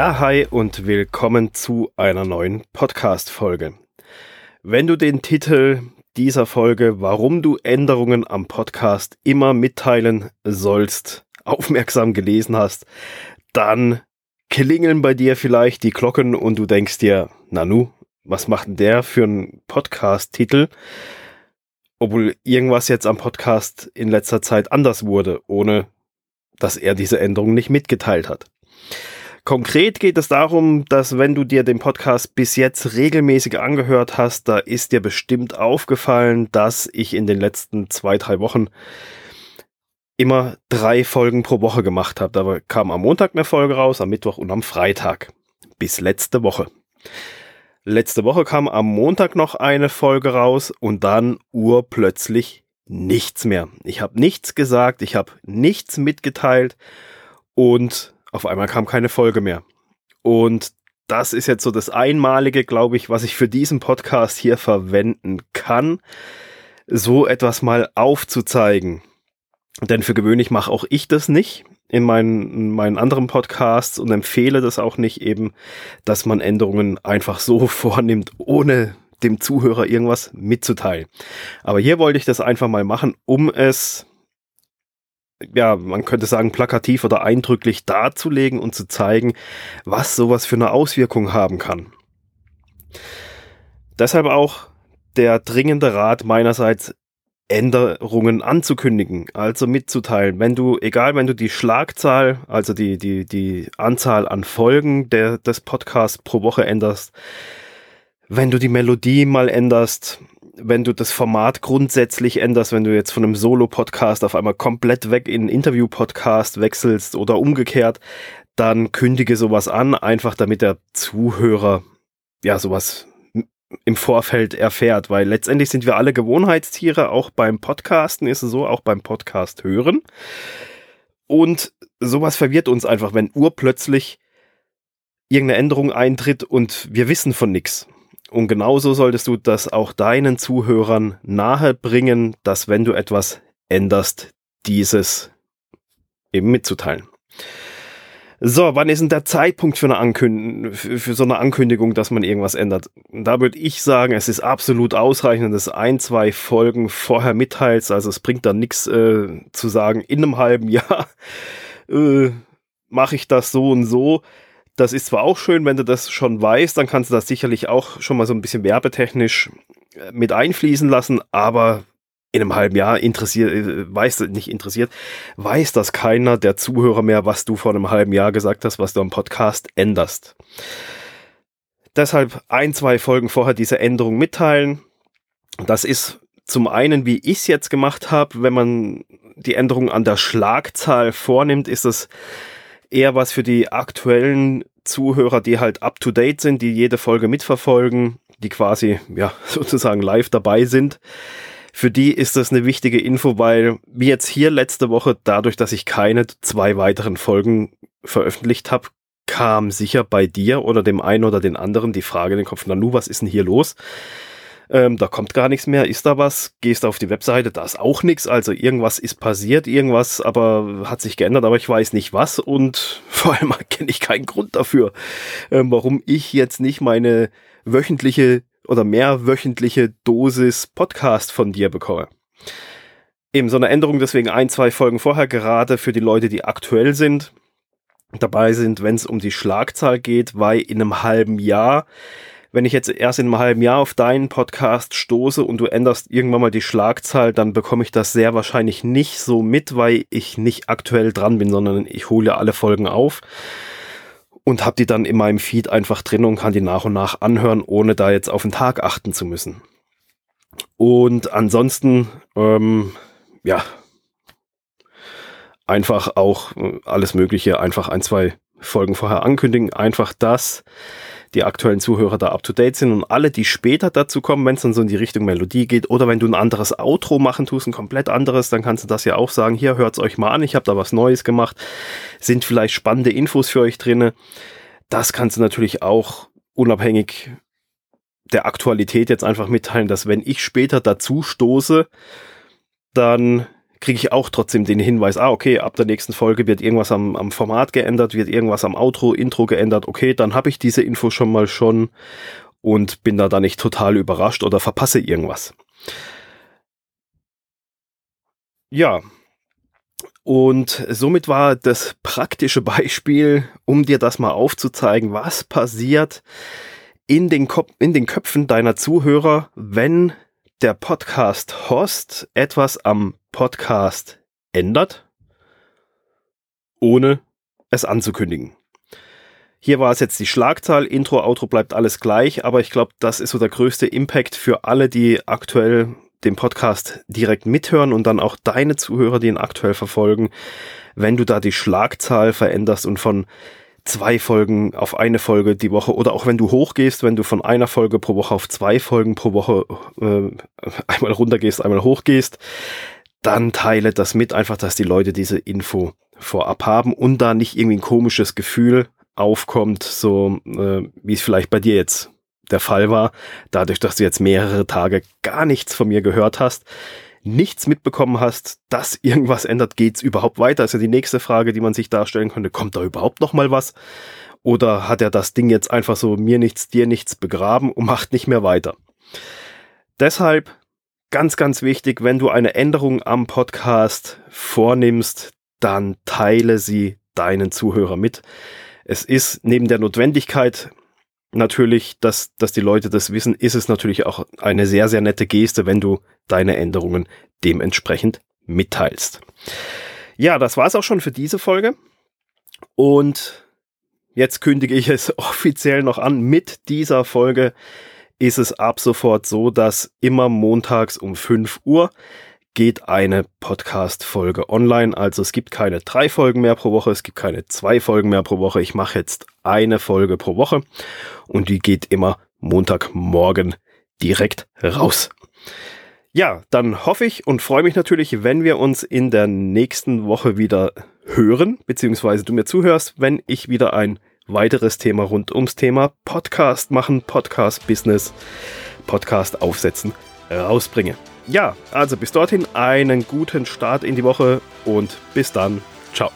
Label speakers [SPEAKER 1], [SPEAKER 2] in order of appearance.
[SPEAKER 1] Ja, hi und willkommen zu einer neuen Podcast-Folge. Wenn du den Titel dieser Folge, warum du Änderungen am Podcast immer mitteilen sollst, aufmerksam gelesen hast, dann klingeln bei dir vielleicht die Glocken und du denkst dir, Nanu, was macht denn der für einen Podcast-Titel? Obwohl irgendwas jetzt am Podcast in letzter Zeit anders wurde, ohne dass er diese Änderung nicht mitgeteilt hat. Konkret geht es darum, dass wenn du dir den Podcast bis jetzt regelmäßig angehört hast, da ist dir bestimmt aufgefallen, dass ich in den letzten zwei, drei Wochen immer drei Folgen pro Woche gemacht habe. Da kam am Montag eine Folge raus, am Mittwoch und am Freitag. Bis letzte Woche. Letzte Woche kam am Montag noch eine Folge raus und dann urplötzlich nichts mehr. Ich habe nichts gesagt, ich habe nichts mitgeteilt und auf einmal kam keine Folge mehr. Und das ist jetzt so das Einmalige, glaube ich, was ich für diesen Podcast hier verwenden kann, so etwas mal aufzuzeigen. Denn für gewöhnlich mache auch ich das nicht in meinen, in meinen anderen Podcasts und empfehle das auch nicht eben, dass man Änderungen einfach so vornimmt, ohne dem Zuhörer irgendwas mitzuteilen. Aber hier wollte ich das einfach mal machen, um es ja, man könnte sagen, plakativ oder eindrücklich darzulegen und zu zeigen, was sowas für eine Auswirkung haben kann. Deshalb auch der dringende Rat meinerseits, Änderungen anzukündigen, also mitzuteilen. Wenn du, egal, wenn du die Schlagzahl, also die, die, die Anzahl an Folgen der, des Podcasts pro Woche änderst, wenn du die Melodie mal änderst, wenn du das Format grundsätzlich änderst, wenn du jetzt von einem Solo-Podcast auf einmal komplett weg in einen Interview-Podcast wechselst oder umgekehrt, dann kündige sowas an, einfach damit der Zuhörer ja sowas im Vorfeld erfährt, weil letztendlich sind wir alle Gewohnheitstiere, auch beim Podcasten ist es so, auch beim Podcast hören. Und sowas verwirrt uns einfach, wenn urplötzlich irgendeine Änderung eintritt und wir wissen von nichts. Und genauso solltest du das auch deinen Zuhörern nahe bringen, dass wenn du etwas änderst, dieses eben mitzuteilen. So, wann ist denn der Zeitpunkt für, eine Ankündigung, für so eine Ankündigung, dass man irgendwas ändert? Da würde ich sagen, es ist absolut ausreichend, dass ein, zwei Folgen vorher mitteilst. Also es bringt dann nichts äh, zu sagen, in einem halben Jahr äh, mache ich das so und so. Das ist zwar auch schön, wenn du das schon weißt, dann kannst du das sicherlich auch schon mal so ein bisschen werbetechnisch äh, mit einfließen lassen, aber in einem halben Jahr interessiert, äh, weiß nicht interessiert, weiß das keiner der Zuhörer mehr, was du vor einem halben Jahr gesagt hast, was du am Podcast änderst. Deshalb ein, zwei Folgen vorher diese Änderung mitteilen. Das ist zum einen, wie ich es jetzt gemacht habe, wenn man die Änderung an der Schlagzahl vornimmt, ist es eher was für die aktuellen Zuhörer, die halt up to date sind, die jede Folge mitverfolgen, die quasi, ja, sozusagen live dabei sind. Für die ist das eine wichtige Info, weil wie jetzt hier letzte Woche, dadurch, dass ich keine zwei weiteren Folgen veröffentlicht habe, kam sicher bei dir oder dem einen oder den anderen die Frage in den Kopf, Nanu, was ist denn hier los? Ähm, da kommt gar nichts mehr, ist da was? Gehst auf die Webseite, da ist auch nichts, also irgendwas ist passiert, irgendwas aber hat sich geändert, aber ich weiß nicht was und vor allem kenne ich keinen Grund dafür, ähm, warum ich jetzt nicht meine wöchentliche oder mehrwöchentliche Dosis Podcast von dir bekomme. Eben so eine Änderung, deswegen ein, zwei Folgen vorher, gerade für die Leute, die aktuell sind, dabei sind, wenn es um die Schlagzahl geht, weil in einem halben Jahr wenn ich jetzt erst in einem halben Jahr auf deinen Podcast stoße und du änderst irgendwann mal die Schlagzahl, dann bekomme ich das sehr wahrscheinlich nicht so mit, weil ich nicht aktuell dran bin, sondern ich hole alle Folgen auf und habe die dann in meinem Feed einfach drin und kann die nach und nach anhören, ohne da jetzt auf den Tag achten zu müssen. Und ansonsten, ähm, ja, einfach auch äh, alles Mögliche, einfach ein, zwei Folgen vorher ankündigen, einfach das die aktuellen Zuhörer da up to date sind und alle, die später dazu kommen, wenn es dann so in die Richtung Melodie geht oder wenn du ein anderes Outro machen tust, ein komplett anderes, dann kannst du das ja auch sagen, hier hört's euch mal an, ich habe da was Neues gemacht, sind vielleicht spannende Infos für euch drinne. Das kannst du natürlich auch unabhängig der Aktualität jetzt einfach mitteilen, dass wenn ich später dazu stoße, dann kriege ich auch trotzdem den Hinweis, ah, okay, ab der nächsten Folge wird irgendwas am, am Format geändert, wird irgendwas am Outro, Intro geändert, okay, dann habe ich diese Info schon mal schon und bin da dann nicht total überrascht oder verpasse irgendwas. Ja, und somit war das praktische Beispiel, um dir das mal aufzuzeigen, was passiert in den, Kop in den Köpfen deiner Zuhörer, wenn der Podcast-Host etwas am Podcast ändert, ohne es anzukündigen. Hier war es jetzt die Schlagzahl, Intro, Outro bleibt alles gleich, aber ich glaube, das ist so der größte Impact für alle, die aktuell den Podcast direkt mithören und dann auch deine Zuhörer, die ihn aktuell verfolgen, wenn du da die Schlagzahl veränderst und von zwei Folgen auf eine Folge die Woche oder auch wenn du hochgehst, wenn du von einer Folge pro Woche auf zwei Folgen pro Woche äh, einmal runtergehst, einmal hochgehst, dann teile das mit, einfach, dass die Leute diese Info vorab haben und da nicht irgendwie ein komisches Gefühl aufkommt, so äh, wie es vielleicht bei dir jetzt der Fall war, dadurch, dass du jetzt mehrere Tage gar nichts von mir gehört hast, nichts mitbekommen hast, dass irgendwas ändert, geht's überhaupt weiter? Also die nächste Frage, die man sich darstellen könnte, kommt da überhaupt noch mal was? Oder hat er das Ding jetzt einfach so mir nichts, dir nichts begraben und macht nicht mehr weiter? Deshalb ganz, ganz wichtig, wenn du eine Änderung am Podcast vornimmst, dann teile sie deinen Zuhörer mit. Es ist neben der Notwendigkeit natürlich, dass, dass die Leute das wissen, ist es natürlich auch eine sehr, sehr nette Geste, wenn du deine Änderungen dementsprechend mitteilst. Ja, das war's auch schon für diese Folge. Und jetzt kündige ich es offiziell noch an. Mit dieser Folge ist es ab sofort so, dass immer montags um 5 Uhr geht eine Podcast-Folge online. Also es gibt keine drei Folgen mehr pro Woche, es gibt keine zwei Folgen mehr pro Woche. Ich mache jetzt eine Folge pro Woche und die geht immer Montagmorgen direkt raus. Ja, dann hoffe ich und freue mich natürlich, wenn wir uns in der nächsten Woche wieder hören, beziehungsweise du mir zuhörst, wenn ich wieder ein weiteres Thema rund ums Thema Podcast machen, Podcast Business, Podcast aufsetzen rausbringe. Ja, also bis dorthin einen guten Start in die Woche und bis dann. Ciao.